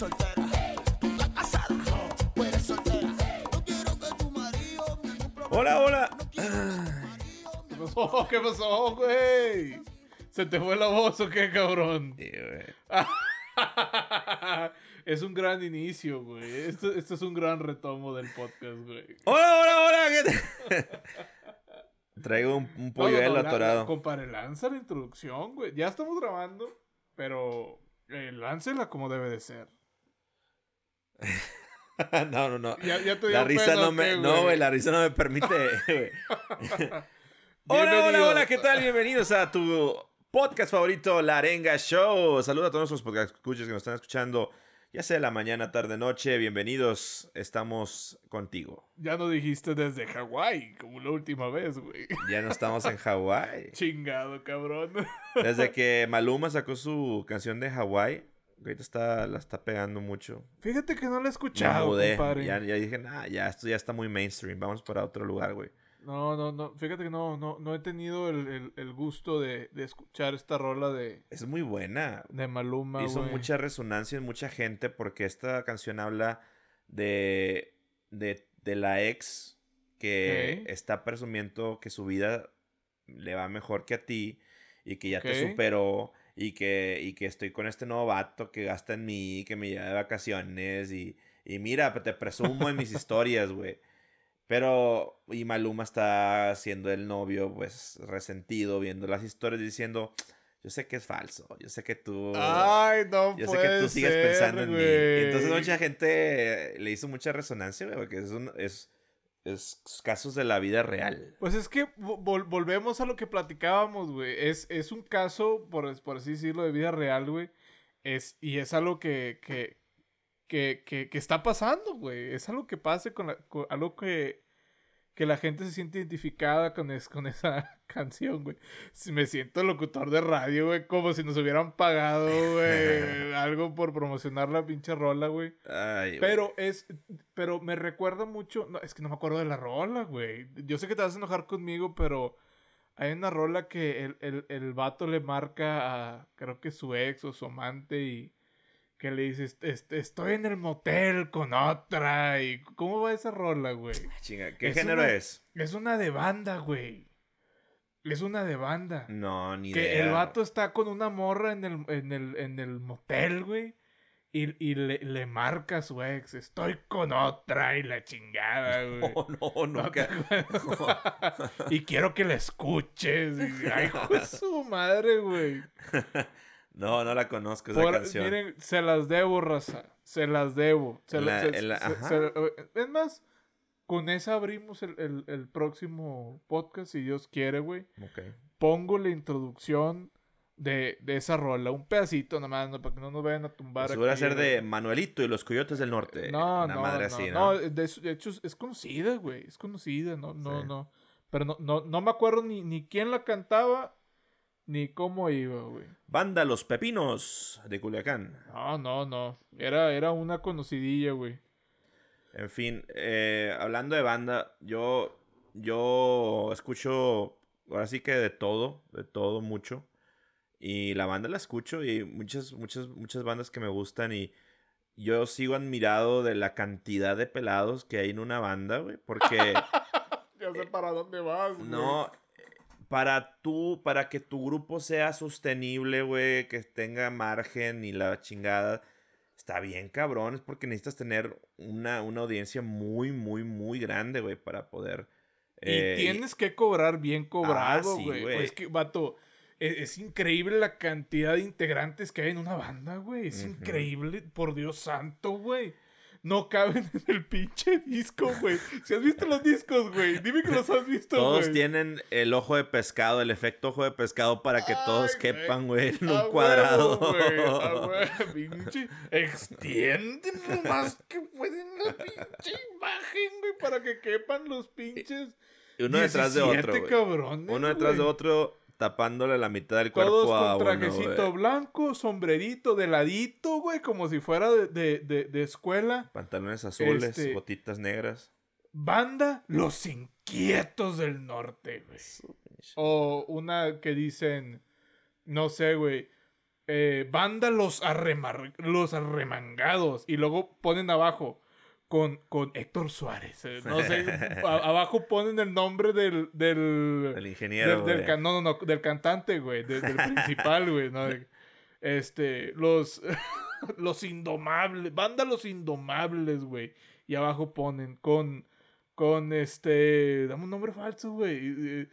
soltera. Tú estás casada, tú eres soltera. No quiero que tu marido. Hola, hola. ¿Qué pasó? ¿Qué pasó, güey? ¿Se te fue la voz o qué, cabrón? Sí, güey. es un gran inicio, güey. Esto, esto es un gran retomo del podcast, güey. Hola, hola, hola. Traigo un, un No, no, polluelo no, la- atorado. la- Compadre, lanza la introducción, güey. Ya estamos grabando, pero eh, láncela como debe de ser. no, no, no. Ya, ya te dio La risa pena, no ¿o me. qué, No, güey, la risa no me permite. Hola, hola, hola, ¿qué tal? Bienvenidos a tu podcast favorito, La Arenga Show. Saludos a todos nuestros podcast escuchas que nos están escuchando, ya sea la mañana, tarde, noche. Bienvenidos, estamos contigo. Ya no dijiste desde Hawái, como la última vez, güey. Ya no estamos en Hawái. Chingado, cabrón. Desde que Maluma sacó su canción de Hawái, ahorita está, la está pegando mucho. Fíjate que no lo he Me escuchado, mudé. compadre. Ya, ya dije, nah, ya esto ya está muy mainstream. Vamos para otro lugar, güey. No, no, no. Fíjate que no, no, no he tenido el, el- el gusto de, de escuchar esta rola de, Es muy buena. de Maluma, Hizo mucha resonancia en mucha gente porque esta canción habla de, de, de la ex que está presumiendo que su vida le va mejor que a ti y que ya te superó y que, y que estoy con este nuevo vato que gasta en mí, que me lleva de vacaciones y, y mira, te presumo en mis historias, güey. Pero, y Maluma está siendo el novio, pues, resentido, viendo las historias diciendo, yo sé que es falso, yo sé que tú... Ay, no Yo sé que puede tú sigues ser, pensando en mí. Entonces mucha gente le hizo mucha resonancia, güey, porque es, un- es, es casos de la vida real. Pues es que vo- vol- volvemos a lo que platicábamos, güey. Es, es un caso, por, por así decirlo, de vida real, güey. Es, y es algo que, que, que, que, está pasando, güey. Es algo que pasa con, la- con algo que, que la gente se siente identificada con, es, con esa canción, güey. Si me siento locutor de radio, güey, como si nos hubieran pagado, güey, algo por promocionar la pinche rola, güey. Ay, güey. Pero es, pero me recuerda mucho, no, es que no me acuerdo de la rola, güey. Yo sé que te vas a enojar conmigo, pero hay una rola que el, el, el vato le marca a, creo que su ex o su amante y que le dice, "Est- est- estoy en el motel con otra y ¿cómo va esa rola, güey? Chinga, ¿qué es género una- es? Es una de banda, güey. Es una de banda. No, ni Que idea. el vato está con una morra en el, en el, en el motel, güey. Y, y le, le marca a su ex, estoy con otra y la chingada, güey. No, no, No nunca. y quiero que la escuches. Ay, hijo de su madre, güey. No, no la conozco esa Por- canción. Miren, se las debo, raza. Se las debo. Se En la- la- se- en la- se- ajá. se- es más, con esa abrimos el, el- el próximo podcast, si Dios quiere, güey. Ok. pongo la introducción de, de esa rola, un pedacito nomás, ¿no? para que no nos vayan a tumbar. Seguro va a aquí, ser de. Manuelito y los Coyotes del Norte. No, Una no, madre no, así, no, ¿no? de, hecho es, es conocida, güey, es conocida, no, no, Sí. no, pero no, no, no me acuerdo ni, ni quién la cantaba, ni cómo iba, güey. Banda Los Pepinos de Culiacán. No, no, no, era, era una conocidilla, güey. En fin, eh, hablando de banda, yo, yo escucho, ahora sí que de todo, de todo mucho. Y la banda la escucho y muchas, muchas, muchas bandas que me gustan y yo sigo admirado de la cantidad de pelados que hay en una banda, güey, porque Ya sé para dónde vas, güey. Eh, no, para tú, para que tu grupo sea sostenible, güey, que tenga margen y la chingada, está bien cabrón, es porque necesitas tener una, una audiencia muy, muy, muy grande, güey, para poder... Y eh, tienes que cobrar bien cobrado, Ah, sí, güey. güey. es que, vato, es, es increíble la cantidad de integrantes que hay en una banda, güey. Es increíble, por Dios santo, güey. No caben en el pinche disco, güey. Si has visto los discos, güey, dime que los has visto, Todos güey. tienen el ojo de pescado, el efecto ojo de pescado para que todos quepan, güey, en A un huevo, cuadrado. güey, a pinche. Extienden lo más que pueden la pinche imagen, güey, para que quepan los pinches. Y uno detrás de 17 otro, cabrones, Uno detrás de otro tapándole la mitad del cuerpo Todos a con trajecito blanco, sombrerito de ladito, güey, como si fuera de, de, de- de escuela. Pantalones azules, Este- botitas negras. Banda Los Inquietos del Norte, güey. O una que dicen, no sé, güey, eh, banda los, arremar- los arremangados. Y luego ponen abajo con, con Héctor Suárez. eh, no sé, a- abajo ponen el nombre del... del El ingeniero, del, del can- no, no, no, del cantante, güey, de- del principal, güey, Este, los, los indomables, banda los indomables, güey. Y abajo ponen con, con este, dame un nombre falso, güey.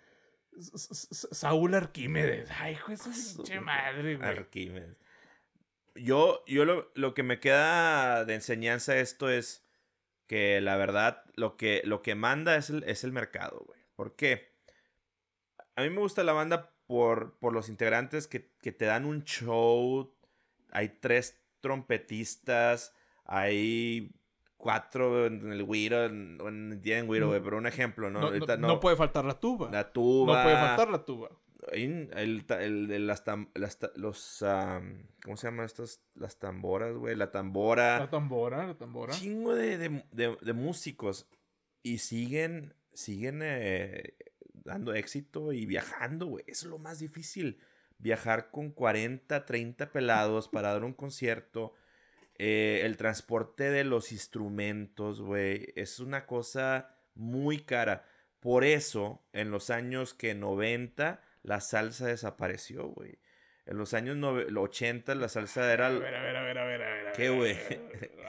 Saúl Arquímedes. Ay, hijo su pinche madre, güey. Arquímedes. Yo, yo lo, lo que me queda de enseñanza esto es que la verdad lo que, lo que manda es el, es el mercado, güey. ¿Por qué? A mí me gusta la banda por, por los integrantes que, que te dan un show. Hay tres trompetistas, hay cuatro en el güiro, en, en, tienen güiro, güey, pero un ejemplo, ¿no? No, no- no puede faltar la tuba. La tuba. No puede faltar la tuba. El, el de las, tam- las los, ¿cómo se llaman estas? Las tamboras, güey, la tambora. La tambora, la tambora. Chingo de, de- de- de músicos. Y siguen, siguen eh, dando éxito y viajando, güey. Eso es lo más difícil. Viajar con 40, 30 pelados para dar un concierto. Eh, el transporte de los instrumentos, güey. Es una cosa muy cara. Por eso, en los años que 90, la salsa desapareció, güey. En los años nove- 80, la salsa era... A ver, a ver, a ver, a ver, a ver. ¿Qué, ver, güey?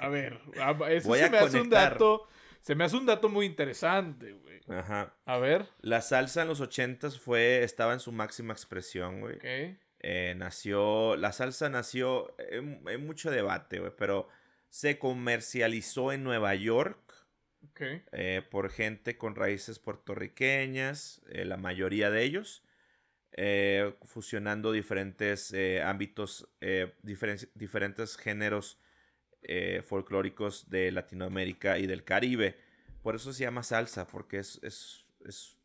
A ver, a- eso Voy se a me hace un dato. Se me hace un dato muy interesante, güey. Ajá. A ver. La salsa en los 80 fue, estaba en su máxima expresión, güey. Ok. Eh, nació, la salsa nació, eh, hay mucho debate, güey, pero se comercializó en Nueva York Ok. eh, por gente con raíces puertorriqueñas, eh, la mayoría de ellos, eh, fusionando diferentes eh, ámbitos, eh, diferen- diferentes géneros eh, folclóricos de Latinoamérica y del Caribe. Por eso se llama salsa, porque es, es, es,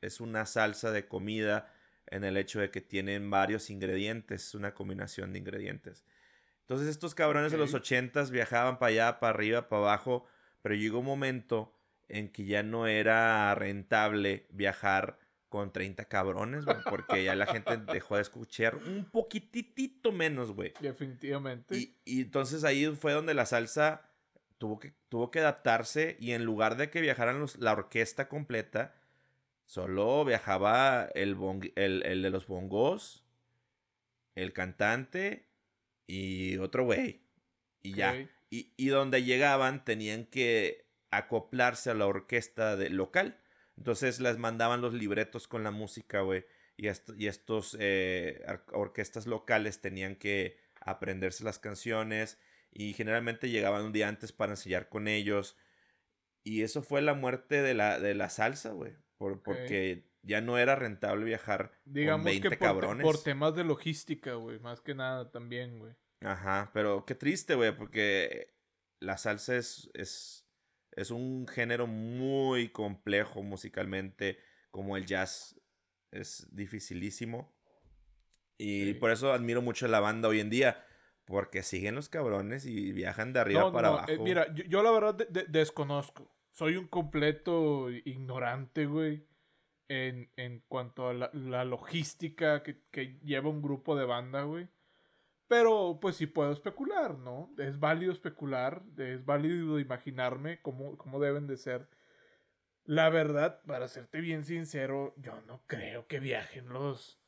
es una salsa de comida en el hecho de que tienen varios ingredientes, una combinación de ingredientes. Entonces estos cabrones de los ochentas viajaban para allá, para arriba, para abajo, pero llegó un momento en que ya no era rentable viajar con 30 cabrones, güey, porque ya la gente dejó de escuchar un poquitito menos, güey. Definitivamente. Y, y entonces ahí fue donde la salsa tuvo que, tuvo que adaptarse y en lugar de que viajaran los- la orquesta completa, solo viajaba el, bong- el, el de los bongos, el cantante y otro güey. Y ya. Y, y donde llegaban tenían que acoplarse a la orquesta de, local. Entonces les mandaban los libretos con la música, güey. Y, esto- y estos eh, orquestas locales tenían que aprenderse las canciones. Y generalmente llegaban un día antes para ensayar con ellos. Y eso fue la muerte de la, de la salsa, güey. Por. Porque ya no era rentable viajar Digamos con 20 que por, cabrones. por temas de logística, güey. Más que nada también, güey. Ajá, pero qué triste, güey, porque la salsa es, es, es un género muy complejo musicalmente, como el jazz es dificilísimo. Y por eso admiro mucho a la banda hoy en día, porque siguen los cabrones y viajan de arriba no, para no, abajo. eh, mira, yo, yo la verdad de- de- desconozco. Soy un completo ignorante, güey. En, en cuanto a la, la logística que, que lleva un grupo de banda, güey. Pero pues sí puedo especular, ¿no? Es válido especular, es válido imaginarme cómo, cómo deben de ser. La verdad, para serte bien sincero, yo no creo que viajen los,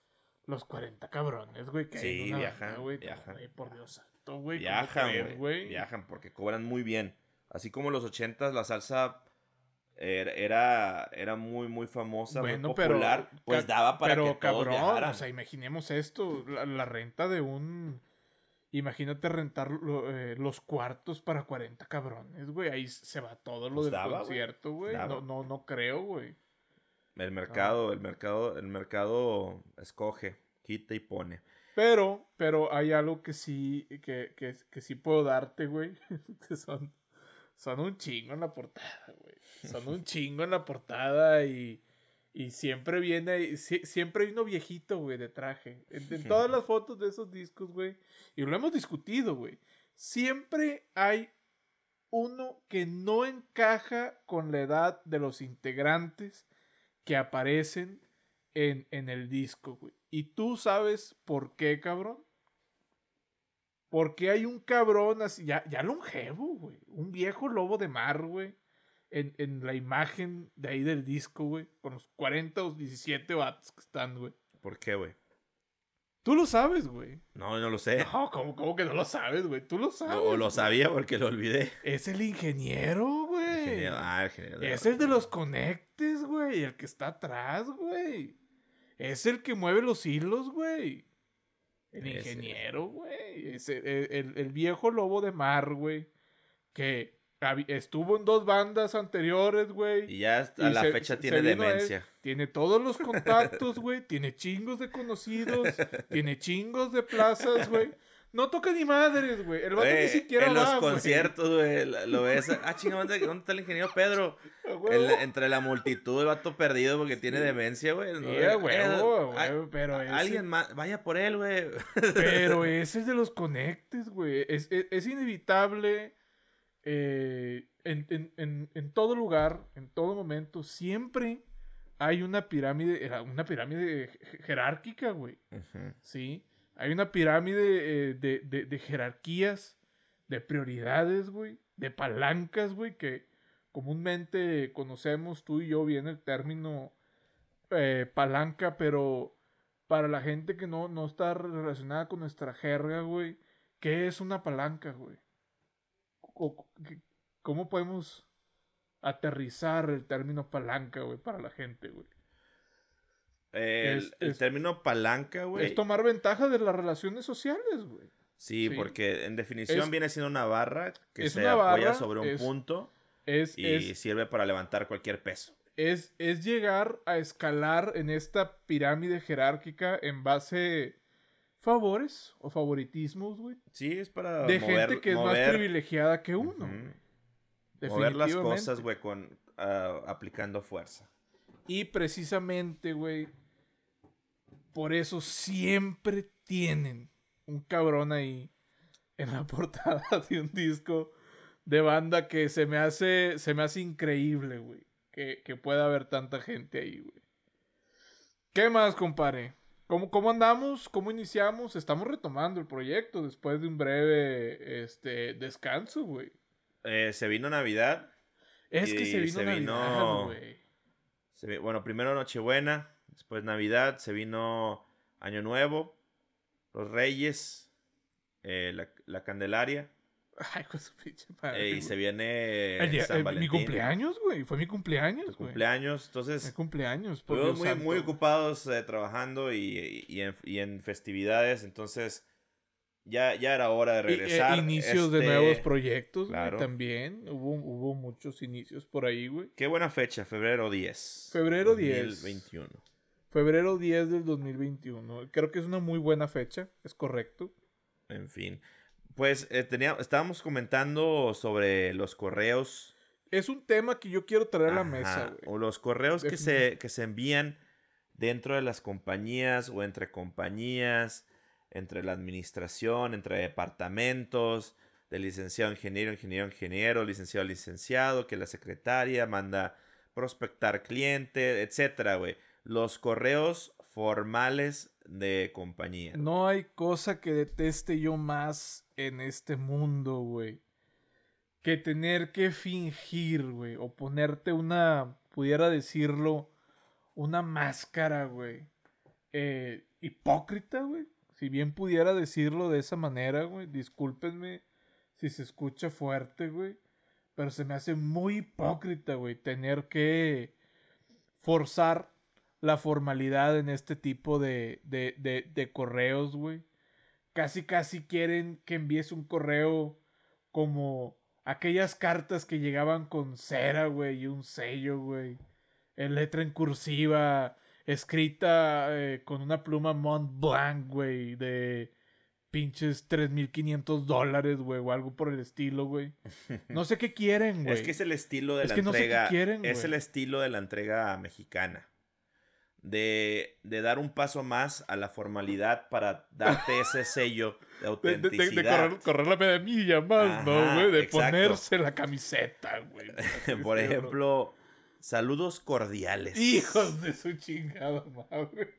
los 40 cabrones, güey. que Sí, una viajan, güey. Viajan. güey, por Dios santo, güey. ¿cómo Viajan, güey. Viajan porque cobran muy bien. Así como en los ochentas la salsa era, era, era muy, muy famosa, Bueno, muy pero, popular. pues ca- daba para pero, que todos cabrón, viajaran. o sea, imaginemos esto, la, la renta de un... Imagínate rentar lo- eh, los cuartos para 40 cabrones, güey. Ahí se va todo lo Pues del daba, concierto, güey. No, no, no creo, güey. El mercado, el mercado, el mercado escoge, quita y pone. Pero, pero hay algo que sí, que, que, que sí puedo darte, güey. que son, son un chingo en la portada, güey. Son un chingo en la portada y, y siempre viene, sie- siempre hay uno viejito, güey, de traje. En, en todas las fotos de esos discos, güey. Y lo hemos discutido, güey. Siempre hay uno que no encaja con la edad de los integrantes que aparecen en, en el disco, güey. ¿Y tú sabes por qué, cabrón? ¿Por qué hay un cabrón así, ya, ya longevo, güey? Un viejo lobo de mar, güey. En, en la imagen de ahí del disco, güey. Con los 40 o 17 watts que están, güey. ¿Por qué, güey? Tú lo sabes, güey. No, no lo sé. No, ¿cómo, cómo que no lo sabes, güey? Tú lo sabes. O lo güey. sabía porque lo olvidé. Es el ingeniero, güey. Ingeniero- ah, ingeniero Es el de los conectes, güey. El que está atrás, güey. Es el que mueve los hilos, güey. El ingeniero, güey. Es el, el- el viejo lobo de mar, güey. Que estuvo en dos bandas anteriores, güey. Y ya hasta Y la se- fecha tiene a él. demencia. Tiene todos los contactos, güey. tiene chingos de conocidos. tiene chingos de plazas, güey. No toca ni madres, güey. El vato ni Güey, siquiera en va, los güey. conciertos, güey, lo ves. Ah, chinga, ¿dónde, está el ingeniero Pedro? A entre la multitud, el vato perdido porque tiene demencia, güey. A Eh, a pero ese- Alguien más, vaya por él, güey. Pero ese es de los conectes, güey. Es, es- es inevitable eh, en, en- en- en todo lugar, en todo momento, siempre hay una pirámide, era una pirámide je- jerárquica, güey. ¿Sí? Hay una pirámide eh, de, de- de jerarquías, de prioridades, güey, de palancas, güey, que comúnmente conocemos tú y yo bien el término eh, palanca, pero para la gente que no, no está relacionada con nuestra jerga, güey, ¿qué es una palanca, güey? O- ¿Cómo podemos aterrizar el término palanca, güey, para la gente, güey? El, Es- el es- término palanca, güey. Es tomar ventaja de las relaciones sociales, güey. Sí, sí. porque en definición Es- viene siendo una barra que se apoya barra, sobre un punto y sirve para levantar cualquier peso. es, es llegar a escalar en esta pirámide jerárquica en base favores o favoritismos, güey. Sí, es para De mover, gente que es más privilegiada que uno. Güey. mover las cosas, güey, con ah, aplicando fuerza. Y precisamente, güey, por eso siempre tienen un cabrón ahí en la portada de un disco de banda que se me hace, se me hace increíble, güey. Que, que pueda haber tanta gente ahí, güey. ¿Qué más, compadre? ¿Cómo, ¿Cómo andamos? ¿Cómo iniciamos? Estamos retomando el proyecto después de un breve este, descanso, güey. Eh, se vino Navidad. Es que se vino se Navidad, güey. bueno, primero Nochebuena, después Navidad, se vino Año Nuevo, los Reyes, eh, la, la Candelaria, Ay, con su pinche madre, eh, y se viene El día- San eh, mi cumpleaños, güey. Fue mi cumpleaños, tu güey. cumpleaños. Mi Entonces, cumpleaños. por estuvimos Dios muy, muy ocupados eh, trabajando y, y en, y en festividades, entonces ya, ya era hora de Y, eh, regresar. inicios de Este, nuevos proyectos, güey, claro. también. Hubo, hubo muchos inicios por ahí, güey. Qué buena fecha, febrero 10. Febrero 10. 2021. Febrero 10 del 2021. Creo que es una muy buena fecha, es correcto. En fin. Pues eh, tenía, estábamos comentando sobre los correos. Es un tema que yo quiero traer a la mesa, güey. O los correos que se, que se envían dentro de las compañías o entre compañías, entre la administración, entre departamentos, de licenciado, ingeniero, ingeniero, ingeniero, licenciado, licenciado, que la secretaria manda prospectar cliente, etcétera, güey. Los correos formales de compañía. No hay cosa que deteste yo más en este mundo, güey. Que tener que fingir, güey. O ponerte una, pudiera decirlo, una máscara, güey. eh, hipócrita, güey. Si bien pudiera decirlo de esa manera, güey. Discúlpenme si se escucha fuerte, güey. Pero se me hace muy hipócrita, güey. Tener que forzar la formalidad en este tipo de, de, de, de correos, güey. Casi, casi quieren que envíes un correo como aquellas cartas que llegaban con cera, güey, y un sello, güey. En letra en cursiva, escrita eh, con una pluma Mont Blanc, güey, de pinches 3.500 dólares, güey, o algo por el estilo, güey. No sé qué quieren, güey. Es que es el estilo de Es la que no sé qué quieren, es el estilo de la entrega mexicana. De, de dar un paso más a la formalidad para darte ese sello de De, de- de- de autenticidad. correr, correr la medalla más, ¿no, güey? De exacto. ponerse la camiseta, güey. por ejemplo, saludos cordiales. Hijos de su chingada madre.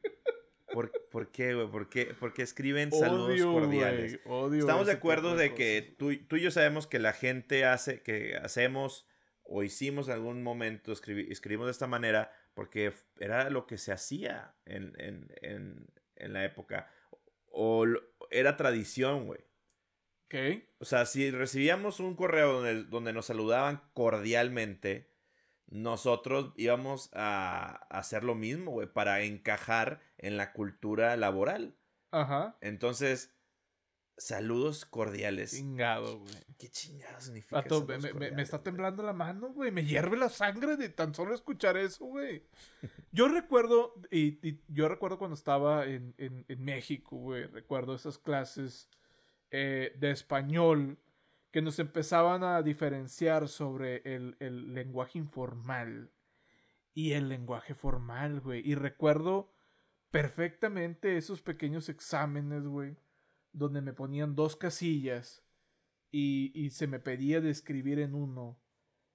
¿Por, por qué, güey? ¿Por qué, por qué escriben saludos cordiales? odio Estamos de acuerdo de que tú, tú y yo sabemos que la gente hace, que hacemos o hicimos en algún momento, escribi- escribimos de esta manera porque era lo que se hacía en, en, en, en la época. O era tradición, güey. Ok. O sea, si recibíamos un correo donde, donde nos saludaban cordialmente, nosotros íbamos a, a hacer lo mismo, güey, para encajar en la cultura laboral. Ajá. Entonces, saludos cordiales. Chingado, güey. ¿Qué chingado significa saludos me, está temblando la mano, güey. Me hierve la sangre de tan solo escuchar eso, güey. Yo recuerdo, y, y yo recuerdo cuando estaba en, en- en México, güey. Recuerdo esas clases eh, de español que nos empezaban a diferenciar sobre el, el lenguaje informal y el lenguaje formal, güey. Y recuerdo perfectamente esos pequeños exámenes, güey, donde me ponían dos casillas y, y se me pedía describir en uno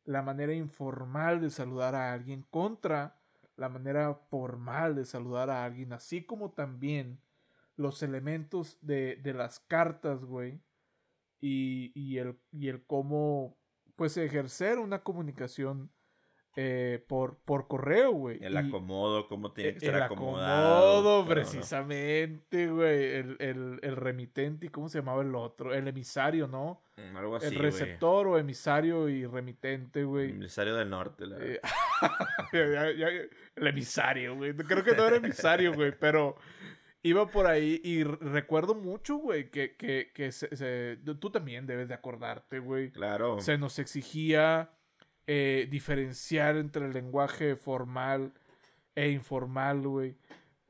la manera informal de saludar a alguien contra la manera formal de saludar a alguien, así como también los elementos de, de las cartas, güey, y, y, el, y el cómo, pues, ejercer una comunicación eh, por, por correo, güey. El acomodo, cómo tiene que estar el acomodado. acomodo, precisamente, güey. El, el, el remitente, ¿y cómo se llamaba el otro? El emisario, ¿no? Mm, Algo así, el receptor o emisario y remitente, güey. Emisario del norte, la Eh, ya- ya- ya- el emisario, güey. Creo que no era emisario, güey, pero iba por ahí y recuerdo mucho, güey, que, que, que se- se- tú también debes de acordarte, güey. Claro. Se nos exigía eh, diferenciar entre el lenguaje formal e informal, güey.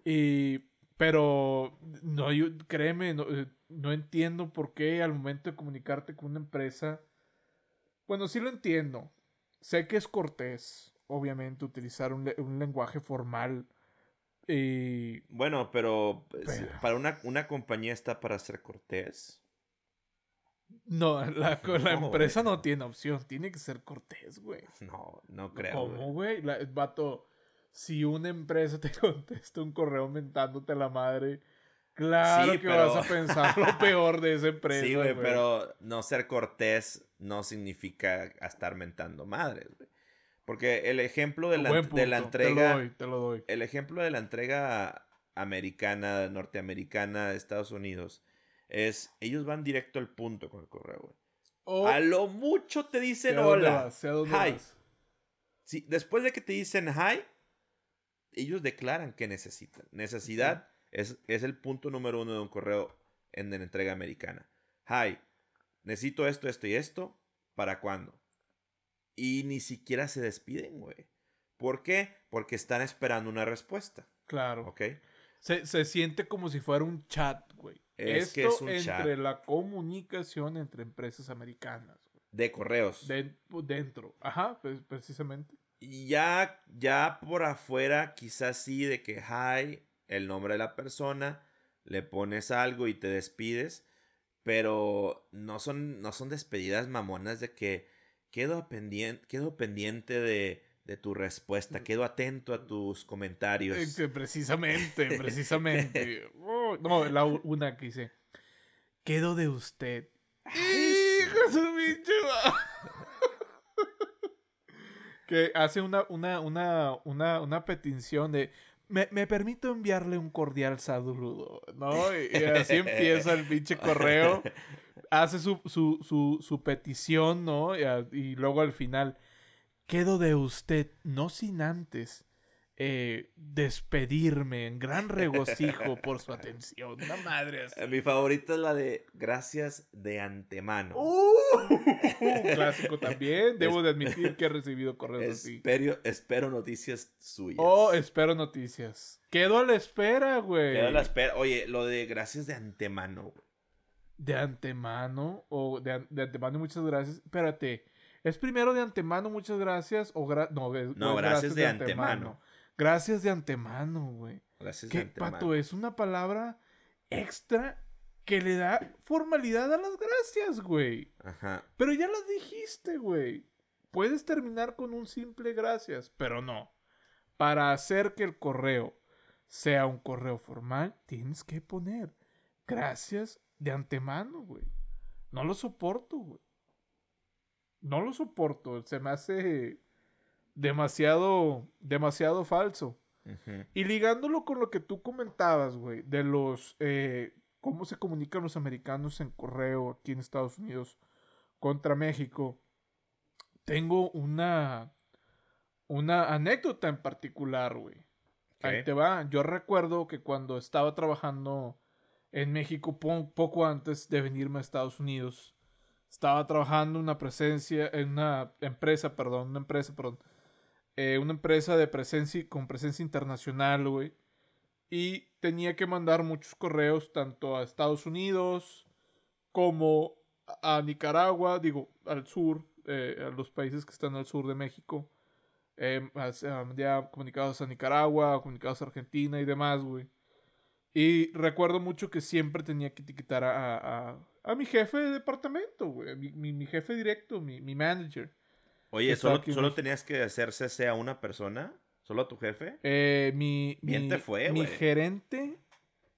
Y, pero, no, yo, créeme, no, eh, no entiendo por qué al momento de comunicarte con una empresa, bueno, sí lo entiendo. Sé que es cortés, obviamente, utilizar un, un lenguaje formal. Y Bueno, pero, pues, Pero- para una, una compañía está para ser cortés. No, la, la No, empresa güey. no tiene opción, tiene que ser cortés, güey. No, no creo. ¿Cómo, güey. La- Vato, si una empresa te contesta un correo mentándote la madre, claro Sí, que pero- vas a pensar lo peor de esa empresa. Sí, güey, pero no ser cortés no significa estar mentando madres, güey. Porque el ejemplo de la, Buen de la punto, Te entrega, lo doy, te lo doy. el ejemplo de la entrega americana, norteamericana de Estados Unidos, es, ellos van directo al punto con el correo, güey. A lo mucho te dicen hola. vas, hi. Sí, después de que te dicen hi, ellos declaran que necesitan. Necesidad es, es el punto número uno de un correo en la entrega americana. Hi, necesito esto, esto y esto. ¿Para cuándo? Y ni siquiera se despiden, güey. ¿Por qué? Porque están esperando una respuesta. Claro. ¿Ok? Se, se siente como si fuera un chat, güey. Es Esto que es un entre chat. la comunicación entre empresas americanas. güey. De correos. Den- dentro. Ajá, pues, precisamente. Y ya, ya por afuera, quizás sí, de que hi, el nombre de la persona, le pones algo y te despides, pero no son, no son despedidas mamonas de que quedo pendiente, quedo pendiente de, de tu respuesta, quedo atento a tus comentarios. Que precisamente, precisamente. Oh, no, la una que dice, quedo de usted. ¡Hijo de que hace una, una, una, una, una petición de, me, me permito enviarle un cordial saludo, ¿no? Y, y así empieza el pinche correo. Hace su, su, su, su petición, ¿no? Y luego al final, quedo de usted, no sin antes eh, despedirme en gran regocijo por su atención. Una madre así. Mi favorita es la de gracias de antemano. ¡Uh! Un clásico también. Debo de admitir que he recibido correos así. espero, noticias suyas. Oh, espero noticias. Quedo a la espera, güey. Quedo a la espera. Oye, lo de gracias de antemano. De antemano. O de, de antemano, muchas gracias. Espérate. ¿Es primero de antemano, muchas gracias? O gra- no, es- No, gracias de antemano. Gracias de antemano, güey. Gracias de ¿Qué, antemano. Pato? Es una palabra extra que le da formalidad a las gracias, güey. Ajá. Pero ya las dijiste, güey. Puedes terminar con un simple gracias, pero no. Para hacer que el correo sea un correo formal, tienes que poner gracias de antemano, güey. No lo soporto, güey. No lo soporto. Se me hace demasiado, demasiado falso. Y ligándolo con lo que tú comentabas, güey, de los, eh, cómo se comunican los americanos en correo aquí en Estados Unidos contra México, tengo una, una anécdota en particular, güey. Ahí te va. Yo recuerdo que cuando estaba trabajando en México po- poco antes de venirme a Estados Unidos, estaba trabajando una presencia, en una empresa, perdón, una empresa, perdón, eh, una empresa de presencia con presencia internacional, güey. Y tenía que mandar muchos correos tanto a Estados Unidos como a Nicaragua, digo, al sur, eh, a los países que están al sur de México. Eh, ya comunicados a Nicaragua, comunicados a Argentina y demás, güey. Y recuerdo mucho que siempre tenía que etiquetar a, a- a mi jefe de departamento, güey. Mi, mi- mi jefe directo, mi, mi manager. Oye, ¿solo, solo tenías que hacer CC a una persona? ¿Solo a tu jefe? Eh, mi, Bien mi, te fue, mi güey. gerente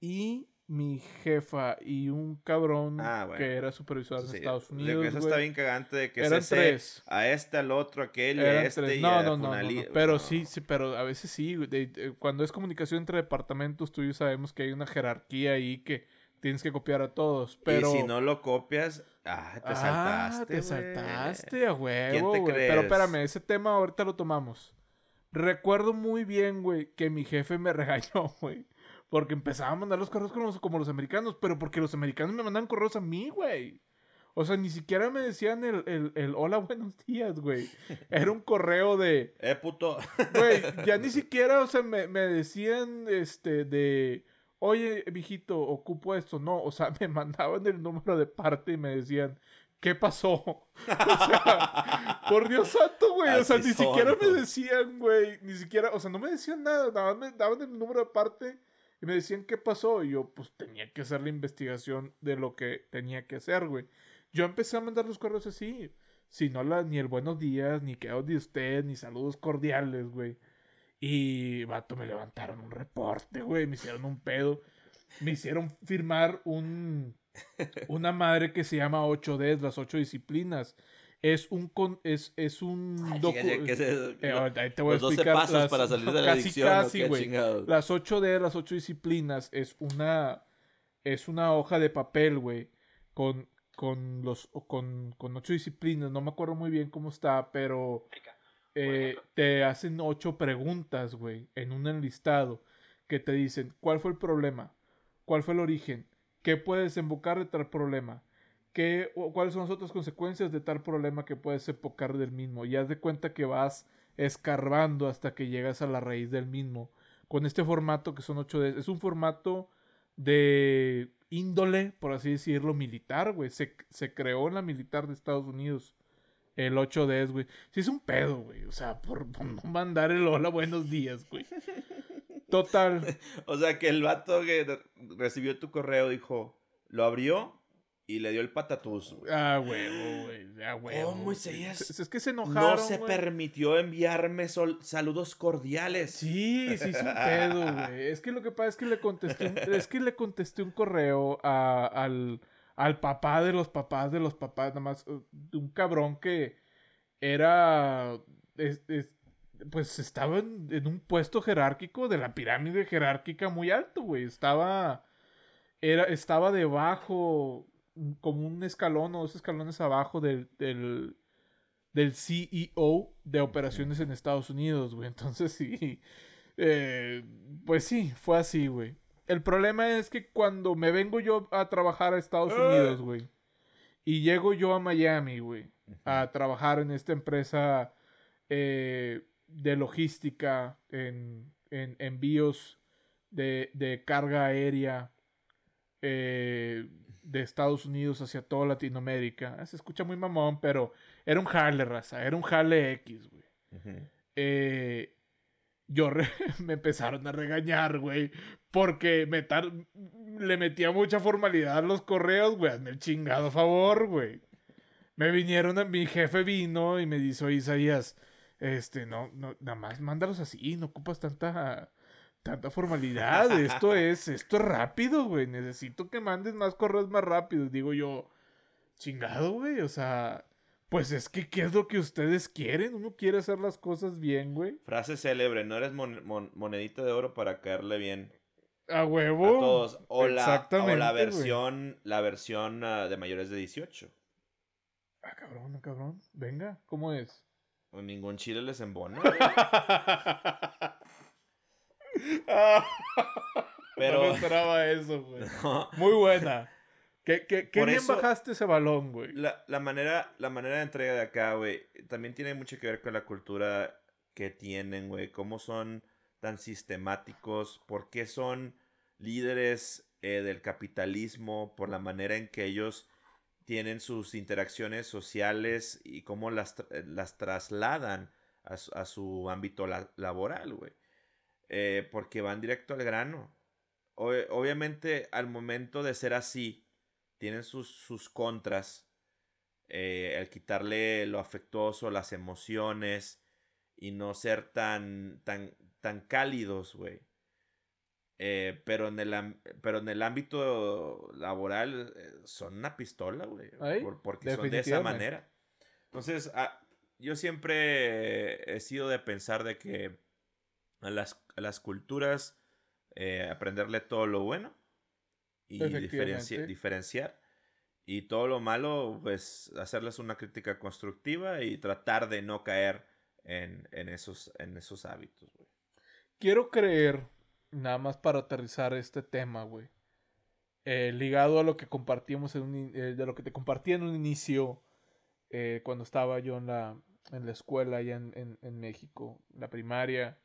y mi jefa y un cabrón Ah, bueno. que era supervisor Sí, Estados de Unidos. que eso está bien cagante de que Eran tres. a este, al otro, aquel, y a Eran este tres. y No, a no, no, no, no. Pero sí, sí, pero a veces sí. De- de- cuando es comunicación entre departamentos, tú y yo sabemos que hay una jerarquía ahí que tienes que copiar a todos. Pero. Y si no lo copias, ah, te Ah, saltaste, te saltaste a huevo, te güey. crees? Pero espérame, ese tema ahorita lo tomamos. Recuerdo muy bien, güey, que mi jefe me regañó, güey. Porque empezaba a mandar los correos como los, como los americanos, pero porque los americanos me mandan correos a mí, güey. O sea, ni siquiera me decían el, el, el hola, buenos días, güey. Era un correo de, Eh, puto. güey, ya ni siquiera, o sea, me, me decían, este, de, oye, mijito, ocupo esto. No, o sea, me mandaban el número de parte y me decían, ¿qué pasó? O sea, por Dios santo, güey. O sea, ni son, siquiera me decían, güey, ni siquiera, o sea, no me decían nada, nada más me daban el número de parte y me decían qué pasó. Y yo, pues, tenía que hacer la investigación de lo que tenía que hacer, güey. Yo empecé a mandar los correos así. Si no, la, ni el buenos días, ni qué de usted, ni saludos cordiales, güey. Y, vato, me levantaron un reporte, güey. Me hicieron un pedo. Me hicieron firmar un, una madre que se llama 8D, las 8 disciplinas. Es un, con, es, es un docu- eh, ahorita ahí te voy a los 12 explicar pasos las- para salir de la casi, adicción. ¿o casi, güey. Las 8D, las 8 disciplinas, es una es una hoja de papel, güey, con con los con con ocho disciplinas, no me acuerdo muy bien cómo está, pero eh, te hacen ocho preguntas, güey, en un enlistado que te dicen cuál fue el problema, cuál fue el origen, qué puede desembocar de tal problema, qué o cuáles son las otras consecuencias de tal problema que puede desembocar del mismo. Y haz de cuenta que vas escarbando hasta que llegas a la raíz del mismo. Con este formato que son 8D, es un formato de índole, por así decirlo, militar, güey. Se, se creó en la militar de Estados Unidos. El 8D, güey. Sí, es un pedo, güey. O sea, por, por no mandar el hola, buenos días, güey. Total. O sea, que el vato que re- recibió tu correo dijo, lo abrió y le dio el patatús. güey. Ah, huevo, güey. Ah, huevo. Es, es que se enojaron. No se güey. permitió enviarme sol- saludos cordiales. Sí, sí, es un pedo, güey. Es que lo que pasa es que le contesté un, es que le contesté un correo a- al, al papá de los papás de los papás, nada más, uh, de un cabrón que era, es- es- pues estaba en, en un puesto jerárquico de la pirámide jerárquica muy alto, güey. Estaba, era, estaba debajo, como un escalón o dos escalones abajo del, del, del CEO de operaciones en Estados Unidos, güey. Entonces sí, eh, pues sí, fue así, güey. El problema es que cuando me vengo yo a trabajar a Estados Unidos, güey, y llego yo a Miami, güey, a trabajar en esta empresa eh, de logística, en, en envíos de, de carga aérea eh, de Estados Unidos hacia toda Latinoamérica. Se escucha muy mamón, pero era un jale, raza, era un jale X, güey. Eh, yo re- me empezaron a regañar, güey, porque me le metía mucha formalidad a los correos, güey, hazme el chingado favor, güey. Me vinieron, a- mi jefe vino y me dice, oye, Isaías, este, no, no, nada más mándalos así, no ocupas tanta, tanta formalidad. Esto es, esto es rápido, güey. Necesito que mandes más correos más rápidos. Digo yo, chingado, güey. O sea, pues es que, ¿qué es lo que ustedes quieren? Uno quiere hacer las cosas bien, güey. Frase célebre, no eres mon- mon- monedita de oro para caerle bien A a huevo. todos. O la, o versión, la versión ah, de mayores de 18. Ah, cabrón, ah, cabrón. Venga, ¿cómo es? O ningún chile les embona. Pero- No me esperaba eso, güey. No, Muy buena. ¿Qué, qué, qué Por bien eso- bajaste ese balón, güey? La, la manera, la manera de entrega de acá, güey, también tiene mucho que ver con la cultura que tienen, güey. Cómo son tan sistemáticos, por qué son líderes eh, del capitalismo, por la manera en que ellos tienen sus interacciones sociales y cómo las, eh, las trasladan a, su- a su ámbito la- laboral, güey. Eh, porque van directo al grano. Ob- obviamente, al momento de ser así, tienen sus, sus contras. eh, el quitarle lo afectuoso, las emociones y no ser tan, tan, tan cálidos, güey. Eh, pero, en el, pero en el ámbito laboral eh, son una pistola, güey. Por- porque son de esa manera. Entonces, ah, yo siempre he sido de pensar de que a las, a las culturas eh, aprenderle todo lo bueno y diferenci- diferenciar. Y todo lo malo, pues hacerles una crítica constructiva y tratar de no caer en, en esos, en esos hábitos, güey. Quiero creer, nada más para aterrizar este tema, güey. eh, ligado a lo que compartimos en un, eh, de lo que te compartí en un inicio eh, cuando estaba yo en la, en la escuela allá en, en- en México, la primaria.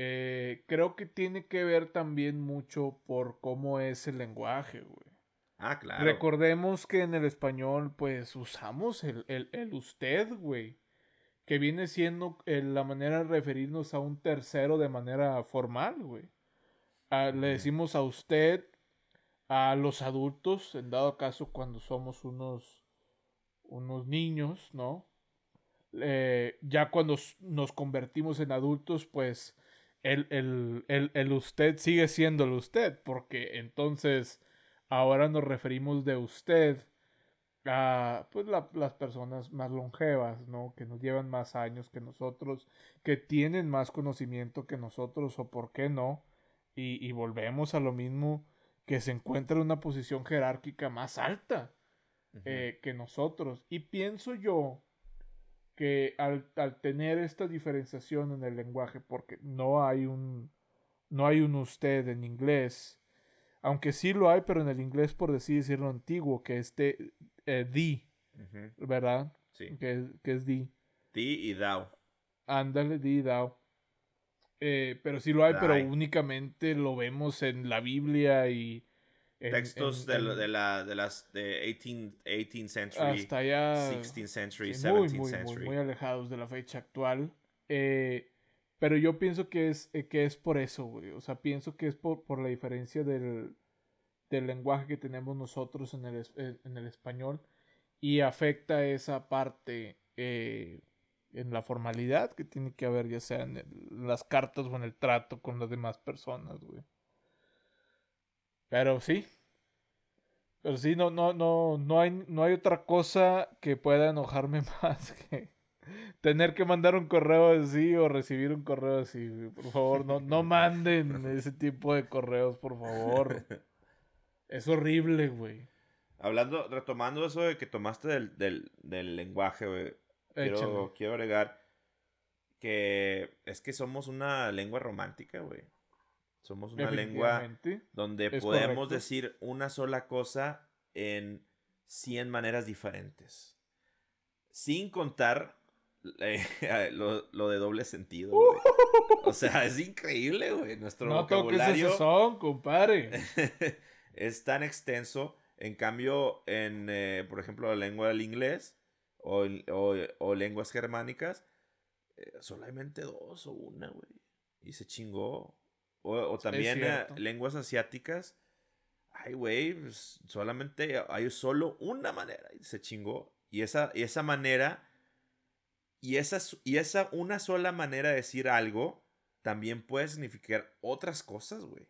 Eh, creo que tiene que ver también mucho por cómo es el lenguaje, güey. Ah, claro. Recordemos que en el español, pues, usamos el, el, el usted, güey. Que viene siendo eh, la manera de referirnos a un tercero de manera formal, güey. Ah, le decimos a usted, a los adultos, en dado caso cuando somos unos, unos niños, ¿no? Eh, ya cuando nos convertimos en adultos, pues el, el, el, el usted sigue siendo el usted, porque entonces ahora nos referimos de usted a pues la- las personas más longevas, ¿no? Que nos llevan más años que nosotros, que tienen más conocimiento que nosotros, o por qué no. Y, y volvemos a lo mismo, que se encuentra en una posición jerárquica más alta eh, que nosotros. Y pienso yo que al, al tener esta diferenciación en el lenguaje, porque no hay un no hay un usted en inglés, aunque sí lo hay, pero en el inglés por decir decirlo antiguo, que es de, eh, Ujú. ¿verdad? Sí. Que, es- que es the. Ti y Dao. Ándale, the, thou. Eh, pero sí lo hay, pero únicamente lo vemos en la Biblia y Textos en- de, lo- en- de la, de las de 18, 18th century, hasta allá 16th century, Sí, muy, 17th muy, muy, century. muy alejados de la fecha actual. Eh, pero yo pienso que es, eh, que es por eso, güey. O sea, pienso que es por, por la diferencia del, del lenguaje que tenemos nosotros en el, eh, en el español y afecta esa parte eh, en la formalidad que tiene que haber, ya sea en el- las cartas o en el trato con las demás personas, güey. Pero sí. Pero sí, no, no, no, no hay, no hay otra cosa que pueda enojarme más que tener que mandar un correo así o recibir un correo así. Por favor, no, no manden ese tipo de correos, por favor. Es horrible, güey. Hablando, retomando eso de que tomaste del, del, del lenguaje, güey. Quiero, quiero agregar que es que somos una lengua romántica, güey. Somos una lengua donde Es podemos correcto. decir una sola cosa en 100 maneras diferentes. Sin contar eh, lo, lo de doble sentido, güey. O sea, es increíble, güey. Nuestro No vocabulario son, compadre. es tan extenso. En cambio, en, eh, por ejemplo, la lengua del inglés o, o- o lenguas germánicas, eh, solamente dos o una, güey. Y se chingó. O, o también eh, lenguas asiáticas. Ay, güey, pues, solamente hay solo una manera y se chingó. Y esa, y esa manera, y esa, y esa una sola manera de decir algo, también puede significar otras cosas, güey.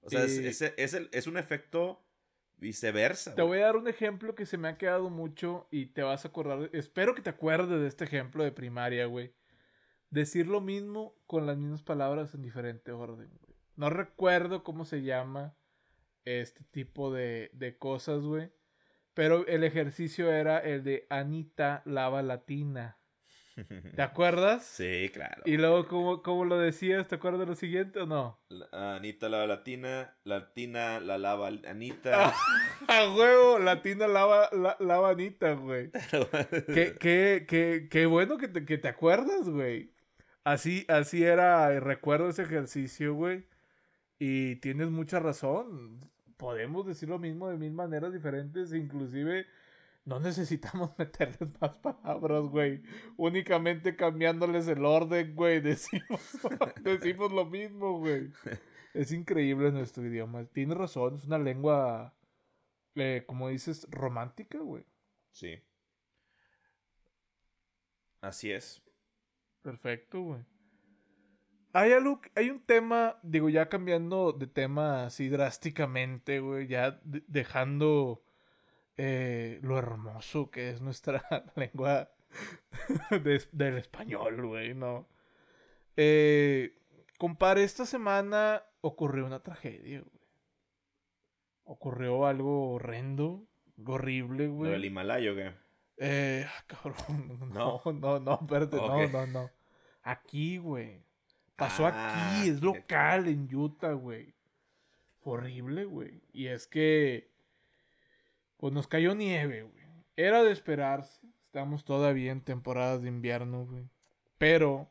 O sea, es, es- es el- es un efecto viceversa. Te voy a dar un ejemplo que se me ha quedado mucho y te vas a acordar. Espero que te acuerdes de este ejemplo de primaria, güey. Decir lo mismo con las mismas palabras en diferente orden, güey. No recuerdo cómo se llama este tipo de, de cosas, güey. Pero el ejercicio era el de Anita lava latina. ¿Te acuerdas? Sí, claro. Y luego, ¿cómo, cómo lo decías? ¿Te acuerdas de lo siguiente o no? La- Anita lava latina, latina la lava Anita. A huevo, latina lava, la, lava Anita, güey. Qué, qué, qué, qué bueno que te, que te acuerdas, güey. Así, así era, recuerdo ese ejercicio, güey. Y tienes mucha razón. Podemos decir lo mismo de mil maneras diferentes, inclusive no necesitamos meterles más palabras, güey. Únicamente cambiándoles el orden, güey. Decimos, decimos lo mismo, güey. Es increíble nuestro idioma. Tienes razón, es una lengua, eh, como dices, romántica, güey. Sí. Así es. Perfecto, güey. Hay algo, hay un tema, digo, ya cambiando de tema así drásticamente, güey, ya de- dejando eh, lo hermoso que es nuestra lengua de- del español, güey, ¿no? Eh, compare, esta semana ocurrió una tragedia, güey. Ocurrió algo horrendo, horrible, ¿Lo güey. del Himalaya o qué? Eh, ah, cabrón. No, No. no, no, espérate, no, no, no. Aquí, güey. Pasó Ah, aquí, es local en Utah, güey. Horrible, güey. Y es que, pues nos cayó nieve, güey. Era de esperarse. Estamos todavía en temporadas de invierno, güey. Pero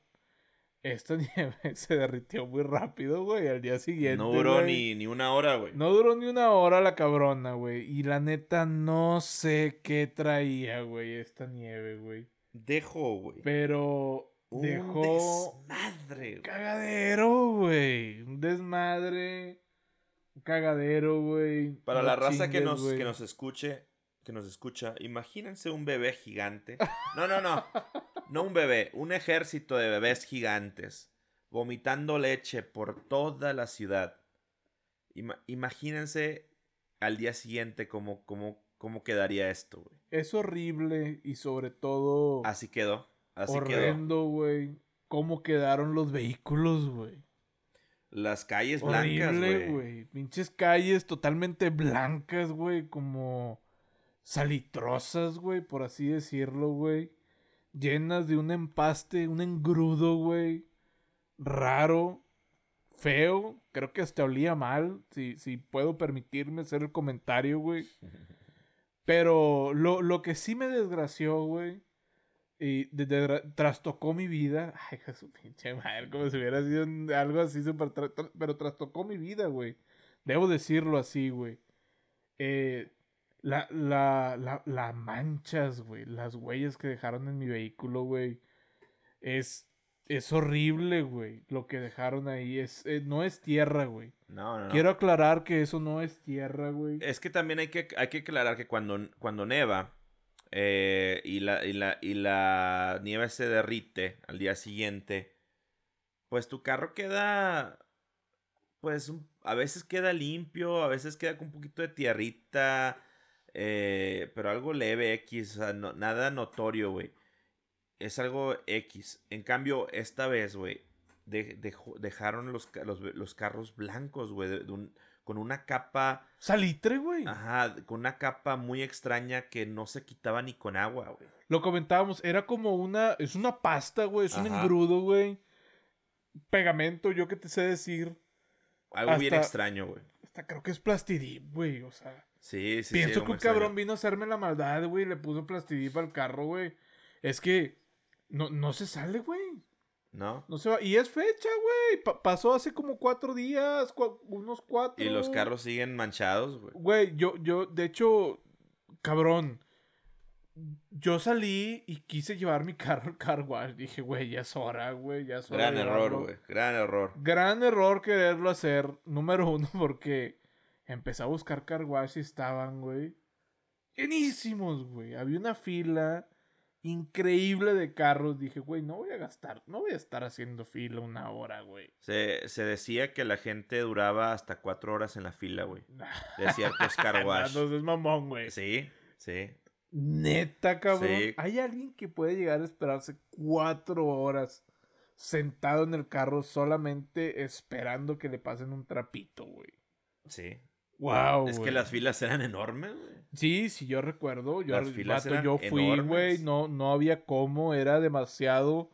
esta nieve se derritió muy rápido, güey. Al día siguiente. No duró güey. ni, ni una hora, güey. No duró ni una hora la cabrona, güey. Y la neta no sé qué traía, güey, esta nieve, güey. Dejó, güey. Pero Un dejó desmadre, un güey. cagadero, güey. Un desmadre. Un cagadero, güey. Para No la raza que nos, que nos escuche, que nos escucha, imagínense un bebé gigante. No, no, no. No un bebé, un ejército de bebés gigantes vomitando leche por toda la ciudad. Ima- imagínense al día siguiente cómo, cómo, cómo quedaría esto, güey. Es horrible y sobre todo Así quedó. Así horrendo, güey. Cómo quedaron los vehículos, güey. Las calles blancas, güey. Pinches calles totalmente blancas, güey. Como salitrosas, güey, por así decirlo, güey. Llenas de un empaste, un engrudo, güey. Raro. Feo. Creo que hasta olía mal. Si, si puedo permitirme hacer el comentario, güey. Pero lo, lo que sí me desgració, güey. Y de- de- trastocó mi vida. Ay, de su pinche madre, como si hubiera sido un- algo así súper. tra- tra- pero trastocó mi vida, güey. Debo decirlo así, güey. Eh, la, la, la, la manchas, güey. Las huellas que dejaron en mi vehículo, güey. Es, es horrible, güey. Lo que dejaron ahí. Es, eh, no es tierra, güey. No, no, no. Quiero aclarar que eso no es tierra, güey. Es que también hay que, hay que aclarar que cuando, cuando neva eh, y, la, y, la, y la nieve se derrite al día siguiente, pues tu carro queda, pues a veces queda limpio, a veces queda con un poquito de tierrita, eh, pero algo leve X, o sea, no- nada notorio, güey. Es algo X. En cambio, esta vez, güey, dejaron los, los, los carros blancos, güey, de un- con una capa... Salitre, güey. Ajá, con una capa muy extraña que no se quitaba ni con agua, güey. Lo comentábamos, era como una, es una pasta, güey, es un engrudo, güey. Pegamento, yo que te sé decir, Algo bien extraño, güey. hasta creo que es plastidip, güey, o sea. Sí, sí, sí. pienso que un cabrón vino a hacerme la maldad, güey, le puso plastidip al carro, güey. Es que no, no se sale, güey. ¿No? No se va. Y es fecha, güey. Pa- pasó hace como cuatro días, unos cuatro. Y los carros siguen manchados, güey. Güey, yo, yo, de hecho, cabrón. Yo salí y quise llevar mi carro al car wash. Dije, güey, ya es hora, güey, ya es hora. Gran error, güey. Gran error. Gran error quererlo hacer, número uno, porque empecé a buscar car wash y estaban, güey, llenísimos, güey. Había una fila increíble de carros. Dije, güey, no voy a gastar, no voy a estar haciendo fila una hora, güey. Se, se decía que la gente duraba hasta cuatro horas en la fila, güey. De ciertos car wash. No, no, es mamón, güey. Sí, sí. Neta, cabrón. Sí. Hay alguien que puede llegar a esperarse cuatro horas sentado en el carro solamente esperando que le pasen un trapito, güey. Sí. Wow. es que las filas eran enormes, güey. Sí, sí, yo recuerdo. Yo, Las filas eran yo fui, güey. No, no había cómo, era demasiado.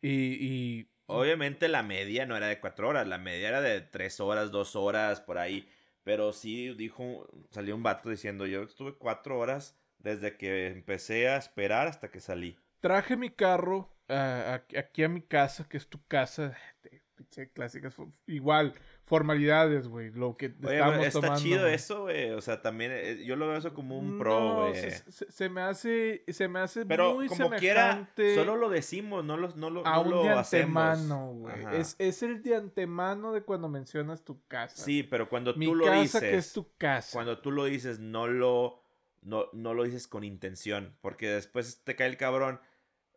Y, y Obviamente la media no era de cuatro horas, la media era de tres horas, dos horas, por ahí. Pero sí dijo, salió un vato diciendo, yo estuve cuatro horas desde que empecé a esperar hasta que salí. traje mi carro aquí- aquí a mi casa, que es tu casa. Pinche clásicas. Igual, formalidades, güey. Lo que Oye, estábamos está tomando. chido güey. eso, güey. O sea, también eh, yo lo veo eso como un pro, No, güey. se, se- se me hace, se me hace Pero muy como quiera, semejante solo lo decimos, no lo, no lo, a no un lo de antemano, güey. Es, es el de antemano de cuando mencionas tu casa. Sí, pero cuando Mi tú lo casa dices, que es tu casa. cuando tú lo dices, no lo, no, no lo dices con intención, porque después te cae el cabrón.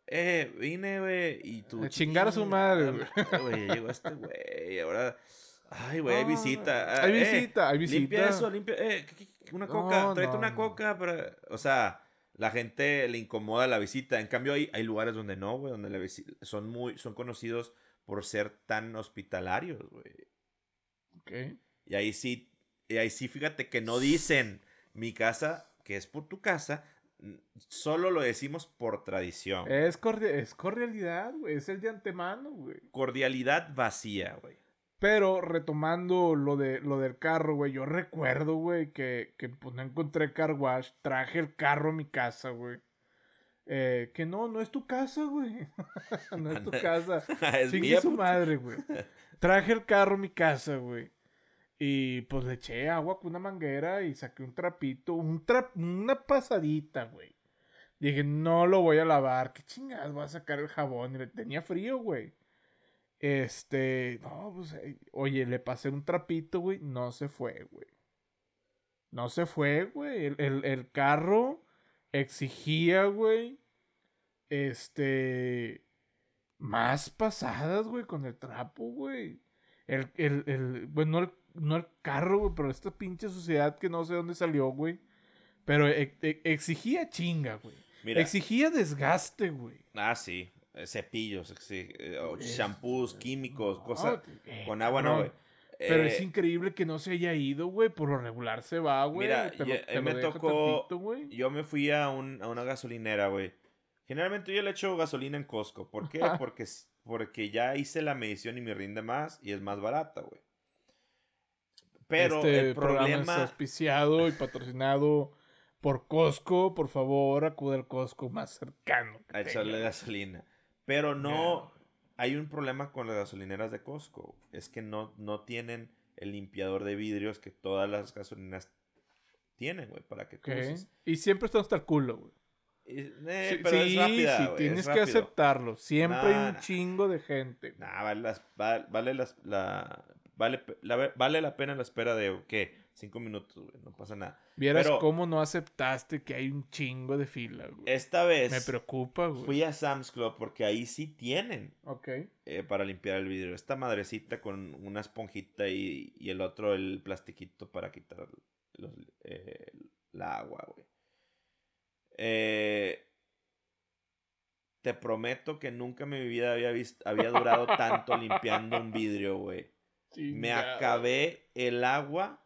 Eh, vine, güey, y tú... A chingar a su "Chinga, madre, güey". Llegó este güey, ahora... Ay, güey, hay No, visita. Hay ah, eh, visita, hay visita. Limpia eso, limpia... Eh, ¿qué- qué- una coca, No, tráete no, una no. coca, para... O sea, la gente le incomoda la visita. En cambio, hay, hay lugares donde no, güey, donde la visi- son muy... Son conocidos por ser tan hospitalarios, güey. Ok. Y ahí sí, y ahí sí, fíjate que no dicen mi casa, que es por tu casa, solo lo decimos por tradición. Es, cordi- es cordialidad, güey. Es el de antemano, güey. Cordialidad vacía, güey. Pero retomando lo de lo del carro, güey, yo recuerdo, güey, que, que pues no encontré car wash, traje el carro a mi casa, güey. Eh, que no, no es tu casa, güey. no es tu casa. es Chingue mía, su puto. madre, güey. Traje el carro a mi casa, güey. Y pues le eché agua con una manguera y saqué un trapito, un trap, una pasadita, güey. Dije, no lo voy a lavar. ¿Qué chingadas voy a sacar el jabón? Y tenía frío, güey. Este, no, pues, eh, oye, le pasé un trapito, güey. No se fue, güey. No se fue, güey. El, el- el carro exigía, güey. Este. Más pasadas, güey, con el trapo, güey. El, el, el, bueno, no el, no el carro, güey, pero esta pinche suciedad que no sé dónde salió, güey. Pero e- e- exigía chinga, güey. Mira, Exigía desgaste, güey. ah, sí, eh, cepillos, sí, eh, shampoos, químicos, cosas. Eh, Con agua no, güey. Pero Eh, es increíble que no se haya ido, güey. Por lo regular se va, güey. Mira, te lo me tocó- tantito. Yo me fui a, un- a una gasolinera, güey. Generalmente yo le echo gasolina en Costco. ¿Por qué? Porque, porque ya hice la medición y me rinde más y es más barata, güey. Pero este el programa es problema... auspiciado y patrocinado por Costco. Por favor, acude al Costco más cercano. a echarle tenga. gasolina. Pero no... Hay un problema con las gasolineras de Costco. Es que no, no tienen el limpiador de vidrios que todas las gasolineras tienen, güey, para que tú Ok. uses. Y siempre están hasta el culo, güey. Eh, Sí, pero es sí, rápida, sí, tienes es que aceptarlo. Siempre hay un nah. chingo de gente. Nah, vale, las, va- vale, las, la, vale, la- vale la pena la espera de, ¿qué? Cinco minutos, güey, no pasa nada. Vieras pero- cómo no aceptaste que hay un chingo de fila, güey. Esta vez Me preocupa, güey. fui a Sam's Club porque ahí sí tienen Ok. eh, para limpiar el vidrio. Esta madrecita con una esponjita y, y el otro el plastiquito para quitar los, eh, la agua, güey. Eh, te prometo que nunca en mi vida había, visto, había durado tanto limpiando un vidrio, güey. Me acabé el agua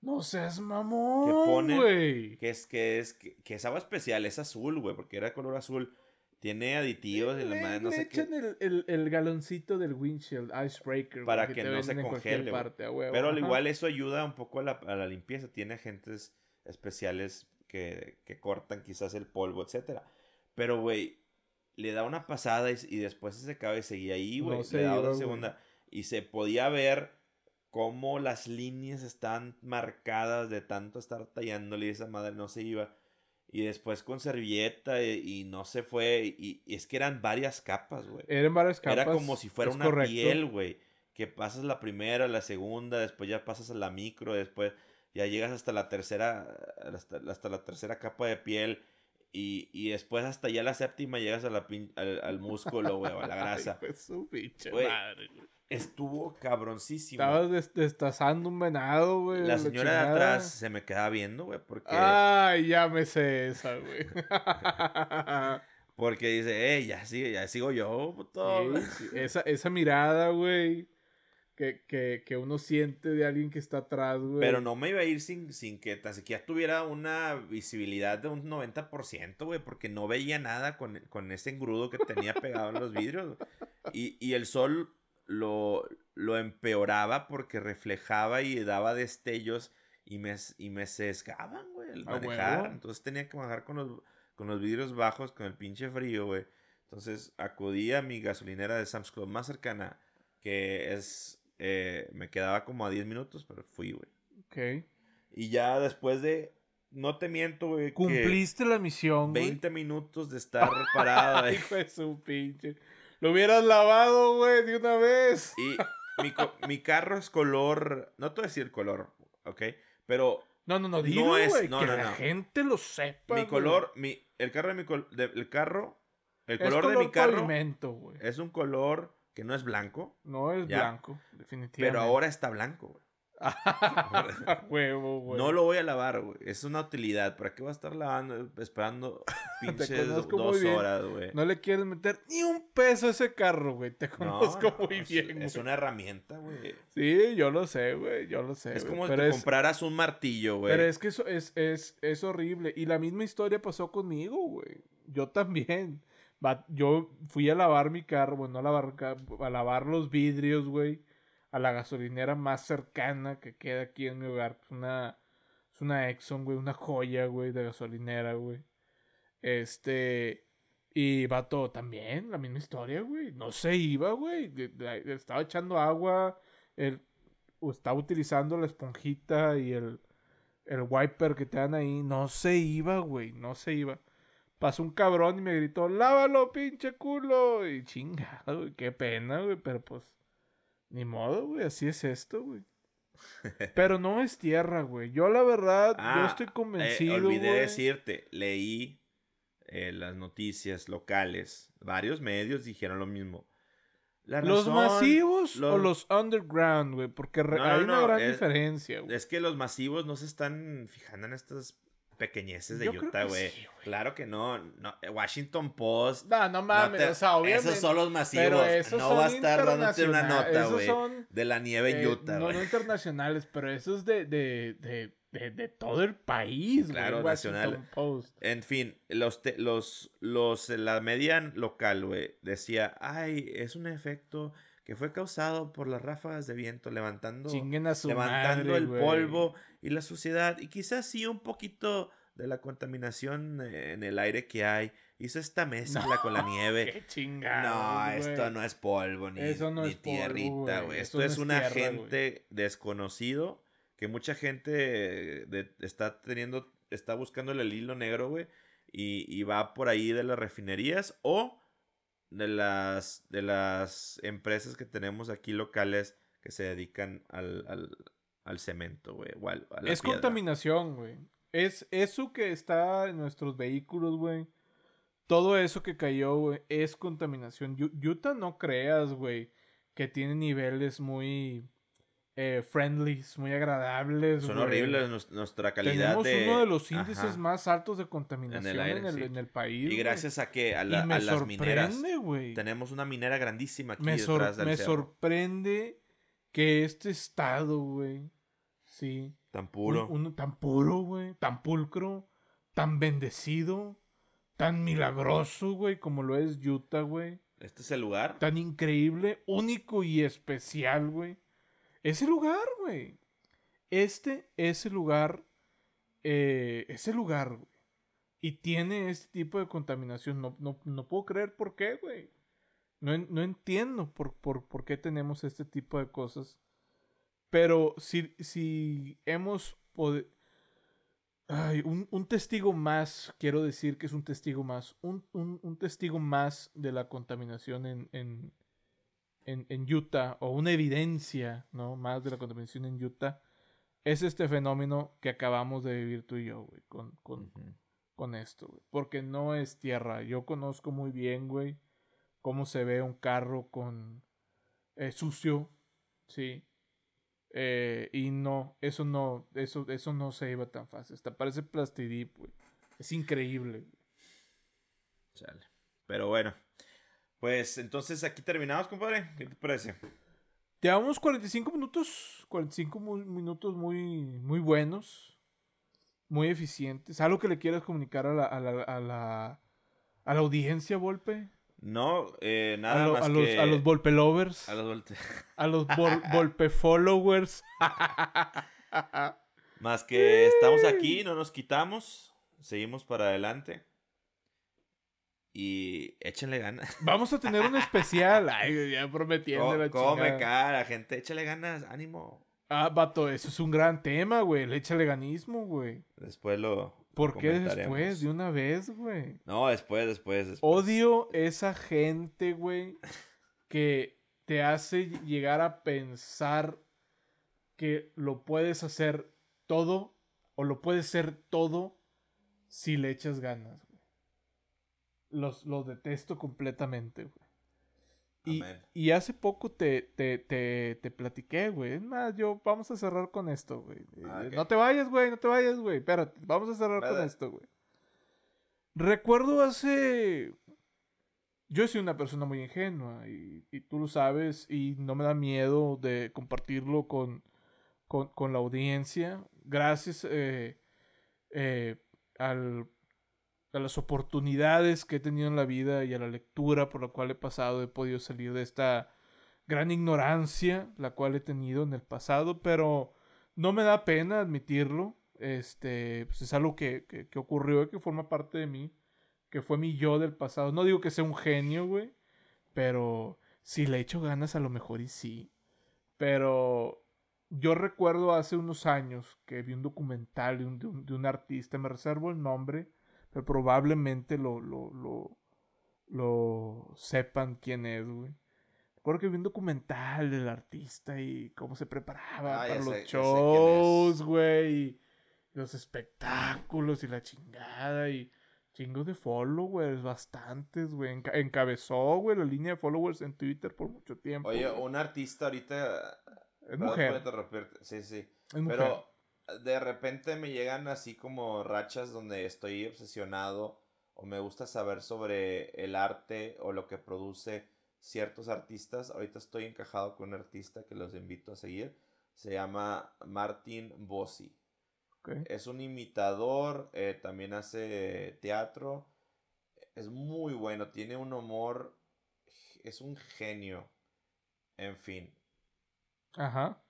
No seas mamón, ponen- güey. que es que es que, que es agua especial, es azul, güey, porque era color azul. Tiene aditivos y la madre no le sé qué. echan el, el, el galoncito del windshield icebreaker. Para que no se congele, parte, huevo, Pero al igual eso ayuda un poco a la, a la limpieza. Tiene agentes especiales que, que cortan quizás el polvo, etcétera. Pero, güey, le da una pasada y, y después se secaba y seguía ahí, güey. No le da iba, otra segunda. Y se podía ver cómo las líneas están marcadas de tanto estar tallándole y esa madre no se iba. Y después con servilleta y, y no se fue. Y, y es que eran varias capas, güey. Eran varias capas. Era como si fuera una correcto. piel, güey. Que pasas la primera, la segunda, después ya pasas a la micro, después ya llegas hasta la tercera, hasta, hasta la tercera capa de piel. Y, y después hasta ya la séptima llegas a la pin- al, al músculo, güey, a la grasa. Ay, pues su pinche Güey, madre. Estuvo cabroncísimo. Estabas des- destazando un venado, güey. La señora de atrás se me quedaba viendo, güey, porque, Ay, ya me sé esa, güey. porque dice, eh, ya, sigue, ya sigo yo, puto. Sí, sí, Esa, esa mirada, güey. Que, que, que uno siente de alguien que está atrás, güey. Pero no me iba a ir sin, sin que tan siquiera tuviera una visibilidad de un 90%, güey, porque no veía nada con, con ese engrudo que tenía pegado en los vidrios. Y, y el sol lo, lo empeoraba porque reflejaba y daba destellos y me, y me sesgaban, güey, al A manejar. huevo. Entonces tenía que manejar con los, con los vidrios bajos, con el pinche frío, güey. Entonces acudí a mi gasolinera de Sam's Club más cercana, que es... eh, me quedaba como a 10 minutos, pero fui, güey. Ok. Y ya después de, no te miento, güey, Cumpliste la misión, güey. 20 minutos de estar parado ahí. Hijo de su pinche. Lo hubieras lavado, güey, de una vez. Y mi, mi carro es color, no te voy a decir color, ¿ok? Pero No, no, no, No dilo, es- güey. no, que no, la no. gente lo sepa, mi color, mi, el carro de mi, col- de- el carro, el Es color, de mi carro es un color que no es blanco, No es Ya. blanco, definitivamente. pero ahora está blanco, güey. A huevo, güey. No lo voy a lavar, güey. Es una utilidad. ¿Para qué voy a estar lavando, esperando pinches dos horas, güey? No le quieres meter ni un peso a ese carro, güey. Te No, conozco no, muy es- bien, Es güey. una herramienta, güey. Sí, yo lo sé, güey. Yo lo sé. Es güey, como si pero te es, compraras un martillo, güey. Pero es que eso es, es, es horrible. Y la misma historia pasó conmigo, güey. Yo también. Yo fui a lavar mi carro, bueno, a lavar, a lavar los vidrios, güey. A la gasolinera más cercana que queda aquí en mi hogar. Es una, es una Exxon, güey. Una joya, güey, de gasolinera, güey. Este. Y vato, también, la misma historia, güey. No se iba, güey. Estaba echando agua. El, estaba utilizando la esponjita y el, el wiper que te dan ahí. No se iba, güey. No se iba. Pasó un cabrón y me gritó, lávalo, pinche culo. Y chingado, güey. Qué pena, güey. Pero pues, ni modo, güey. Así es esto, güey. Pero no es tierra, güey. Yo la verdad, yo Ah, estoy eh, convencido, olvidé güey. decirte, leí eh, las noticias locales. Varios medios dijeron lo mismo. La ¿Los masivos o los- underground, güey? Porque no, hay una no, gran es- diferencia, güey. Es que los masivos no se están fijando en estas pequeñeces de Yo Utah, güey. sí, claro que no, no. Washington Post. No, no no mames, te- o sea, obviamente. Esos son los masivos. esos no va a estar dándote una nota, güey. De la nieve en eh, Utah, güey. no internacionales, pero esos de, de, de, de, de todo el país, Claro, güey. Washington nacional. Post. En fin, los, te- los, los, la media local, güey, decía, ay, es un efecto que fue causado por las ráfagas de viento levantando, levantando madre, el polvo y la suciedad y quizás sí un poquito de la contaminación eh, en el aire que hay. Hizo esta mezcla con la nieve. Qué chingado. No, esto no es polvo ni, Eso no ni es tierrita, güey. Esto no es es un agente desconocido que mucha gente eh, de- está teniendo, está buscando el hilo negro, güey, y, y va por ahí de las refinerías o de las, de las empresas que tenemos aquí locales que se dedican al, al, al cemento, güey, o al- a la Es piedra. contaminación, güey. Es eso que está en nuestros vehículos, güey. Todo eso que cayó, güey, es contaminación. Utah no creas, güey, que tiene niveles muy eh, friendlies, muy agradables. Son güey. horribles nuestra calidad Tenemos de... uno de los índices Ajá. más altos de contaminación en el, aire, sí. en el país. Y güey. gracias a que a, la- y me a las mineras... sorprende, güey. Tenemos una minera grandísima aquí Me, detrás del me cerro. sorprende que este estado, güey, sí, Tan puro. Un- uno tan puro, güey. Tan pulcro. Tan bendecido. Tan milagroso, güey. Como lo es Utah, güey. Este es el lugar. Tan increíble, único y especial, güey. Ese lugar, güey. Este es el lugar. Eh, ese lugar, güey. Y tiene este tipo de contaminación. No, no, no puedo creer por qué, güey. No, no entiendo por, por, por qué tenemos este tipo de cosas. Pero si, si hemos podido... Un, un testigo más, quiero decir que es un testigo más, un, un- un testigo más de la contaminación en, en, en, en Utah, o una evidencia, ¿no? Más de la contaminación en Utah, es este fenómeno que acabamos de vivir tú y yo, güey, con, con, con esto, güey. Porque no es tierra. Yo conozco muy bien, güey, cómo se ve un carro con eh, sucio, sí. Eh, y no, eso no, eso, eso no se iba tan fácil. Hasta parece plastidip, güey. Es increíble. güey. Chale. Pero bueno. Pues entonces aquí terminamos, compadre. ¿Qué te parece? Llevamos 45 minutos, 45 muy- minutos muy, muy buenos, muy eficientes. ¿Algo que le quieras comunicar a la, a la, a la, a la audiencia, Volpe? No, eh, A, nada lo- más a los, que... a los Volpe lovers, a los volte- a los Vol- Volpe followers. Más que estamos aquí, no nos quitamos. Seguimos para adelante. Y échenle ganas. Vamos a tener un especial. Ay, ya prometiendo la Come cara, gente. Échale ganas, ánimo. Ah, vato, eso es un gran tema, güey. Le echa leganismo, güey. Después lo. ¿Por qué después? De una vez, güey. No, después, después, después. Odio esa gente, güey, que te hace llegar a pensar que lo puedes hacer todo o lo puedes ser todo si le echas ganas, güey. Los, los detesto completamente, güey. Y, y hace poco te, te, te, te platiqué, güey. Es más, yo, vamos a cerrar con esto, güey. Ah, Eh. No te vayas, güey, no te vayas, güey. Espérate, vamos a cerrar con esto, güey. Recuerdo hace... Yo soy una persona muy ingenua y, y tú lo sabes y no me da miedo de compartirlo con, con, con la audiencia. Gracias eh, eh, al- a las oportunidades que he tenido en la vida y a la lectura por la cual he pasado, he podido salir de esta gran ignorancia la cual he tenido en el pasado, pero no me da pena admitirlo. Este, pues es algo que, que, ocurrió y que forma parte de mí, que fue mi yo del pasado. No digo que sea un genio, güey, pero si le echo ganas a lo mejor y sí. Pero yo recuerdo hace unos años que vi un documental de un, de un, de un artista, me reservo el nombre, pero probablemente lo, lo, lo, lo sepan quién es, güey. Recuerdo que vi un documental del artista y cómo se preparaba Ah, para los sé shows, güey. y Los espectáculos y la chingada y chingos de followers, bastantes, güey. Enca- encabezó, güey, la línea de followers en Twitter por mucho tiempo. Oye, un artista ahorita. es mujer. Sí, sí. Es mujer. Pero de repente me llegan así como rachas donde estoy obsesionado o me gusta saber sobre el arte o lo que produce ciertos artistas. Ahorita estoy encajado con un artista que los invito a seguir. Se llama Martin Bossi. Es un imitador, eh, también hace teatro. Es muy bueno, tiene un humor, es un genio. En fin. Ajá.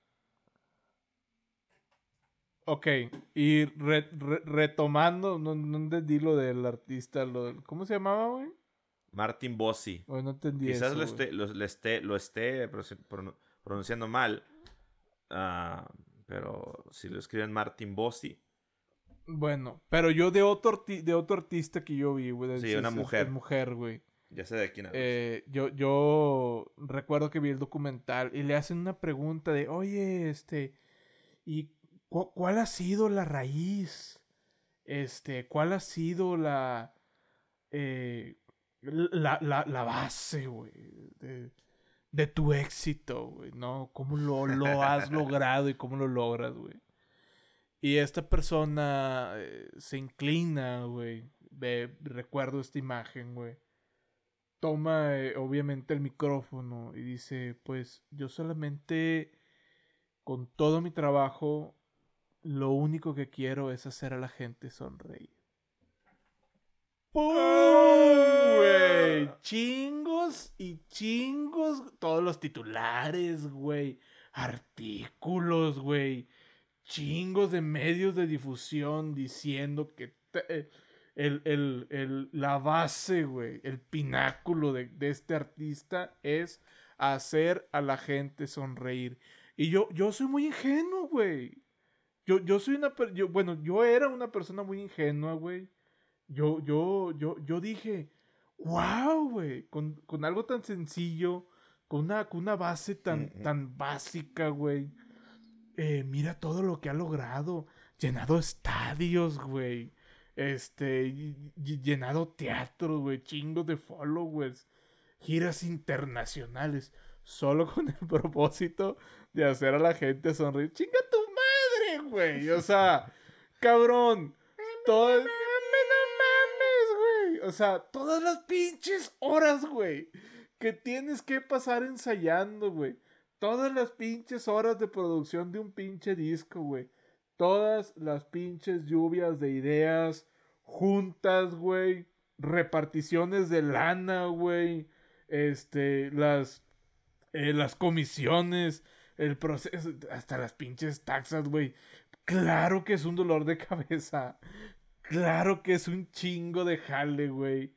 Ok, y re- re- retomando, no, no entendí lo del artista, lo del- ¿cómo se llamaba, güey? Martin Bossi. Güey, no entendí Quizás eso, lo, esté, lo, esté, lo esté pronunci- pronun- pronunciando mal. ah, pero si lo escriben Martin Bossi. Bueno, pero yo de otro, arti- de otro artista que yo vi, güey. Sí, una es- mujer. es mujer, güey. Ya sé de quién hablas. Eh, yo, yo recuerdo que vi el documental y le hacen una pregunta de, oye, este, ¿y cu- cuál ha sido la raíz? Este, ¿cuál ha sido la, eh, la, la, la base, güey, de, de tu éxito, güey, ¿no? ¿Cómo lo, lo has logrado y cómo lo logras, güey? Y esta persona eh, se inclina, güey. Recuerdo esta imagen, güey toma eh, obviamente el micrófono y dice, pues yo solamente con todo mi trabajo, lo único que quiero es hacer a la gente sonreír. ¡Pum! güey! Chingos y chingos, todos los titulares, güey. Artículos, güey. Chingos de medios de difusión diciendo que... te- eh, el, el- el- la base, güey, el pináculo de, de este artista es hacer a la gente sonreír. Y yo, yo soy muy ingenuo, güey. Yo, yo soy una, yo, bueno, yo era una persona muy ingenua, güey. Yo, yo, yo, yo dije, wow, güey, con, con algo tan sencillo, con una, con una base tan, tan básica, güey. Eh, mira todo lo que ha logrado. Llenado estadios, güey. Este, y- y- llenado teatros, güey, chingos de followers, giras internacionales, solo con el propósito de hacer a la gente sonreír. ¡Chinga tu güey! O sea, cabrón, todo... ¡No mames, güey! O sea, todas las pinches horas, güey, que tienes que pasar ensayando, güey. Todas las pinches horas de producción de un pinche disco, güey. Todas las pinches lluvias de ideas juntas, güey. Reparticiones de lana, güey. Este, las, eh, las comisiones, el proceso, hasta las pinches taxas, güey. Claro que es un dolor de cabeza. Claro que es un chingo de jale, güey.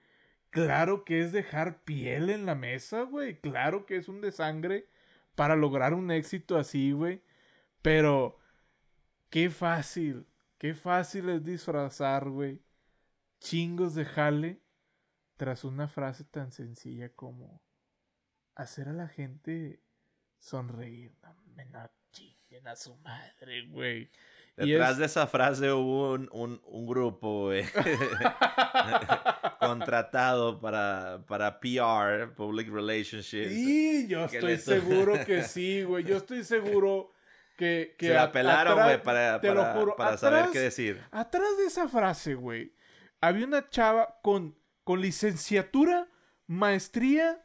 Claro que es dejar piel en la mesa, güey. Claro que es un de sangre para lograr un éxito así, güey. Pero qué fácil, qué fácil es disfrazar, güey. Chingos de jale tras una frase tan sencilla como hacer a la gente sonreír. No, me no chinguen a su madre, güey. Y Detrás es- de esa frase hubo un, un, un grupo, güey, contratado para, para PR, Public Relationships. Sí, yo estoy le- seguro que sí, güey. Yo estoy seguro que... que Se la pelaron, güey, para, te lo para, juro, para saber qué decir. Atrás de esa frase, güey, había una chava con, con licenciatura, maestría,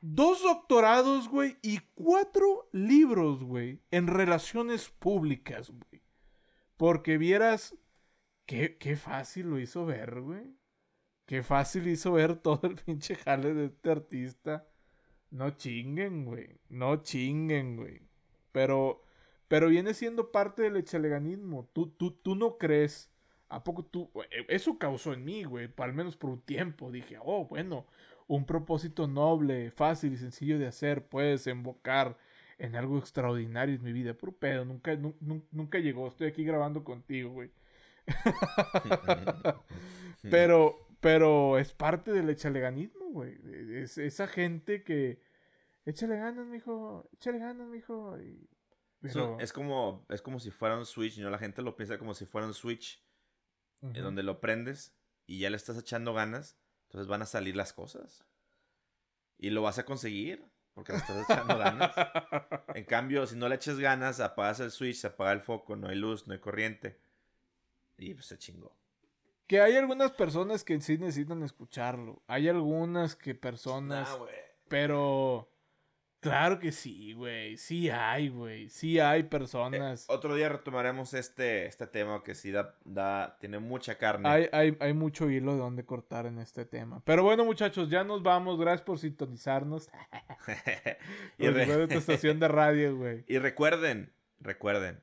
dos doctorados, güey, y cuatro libros, güey, en relaciones públicas, güey. Porque vieras qué, qué fácil lo hizo ver, güey. Qué fácil hizo ver todo el pinche jale de este artista. No chinguen, güey. No chinguen, güey. Pero, pero viene siendo parte del echaleganismo. Tú, tú, tú no crees. ¿A poco tú? eh, Eso causó en mí, güey. Al menos por un tiempo. Dije, oh, bueno. Un propósito noble, fácil y sencillo de hacer puede desembocar en algo extraordinario en mi vida. Pero pedo, nunca, nu- nu- nunca llegó. Estoy aquí grabando contigo, güey. Pero, pero es parte del echaleganismo, güey. Es esa gente que. Échale ganas, mijo. Échale ganas, mijo. y- Eso Pero, es como es como si fuera un switch, ¿no? La gente lo piensa como si fuera un switch en Ujú. donde lo prendes y ya le estás echando ganas, entonces van a salir las cosas. Y lo vas a conseguir porque le estás echando ganas. En cambio, si no le echas ganas, apagas el switch, se apaga el foco, no hay luz, no hay corriente. Y pues se chingó. Que hay algunas personas que sí necesitan escucharlo. Hay algunas que personas. Nah, güey. pero. Claro que sí, güey. Sí hay, güey. Sí hay Eh, personas. otro día retomaremos este, este tema que sí da, da- tiene mucha carne. Hay, hay, hay mucho hilo de donde cortar en este tema. Pero bueno, muchachos, ya nos vamos. Gracias por sintonizarnos. y, re- esta estación de radio, güey. y recuerden, recuerden,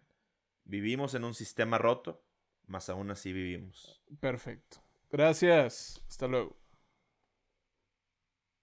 vivimos en un sistema roto, mas aún así vivimos. Perfecto. Gracias. Hasta luego.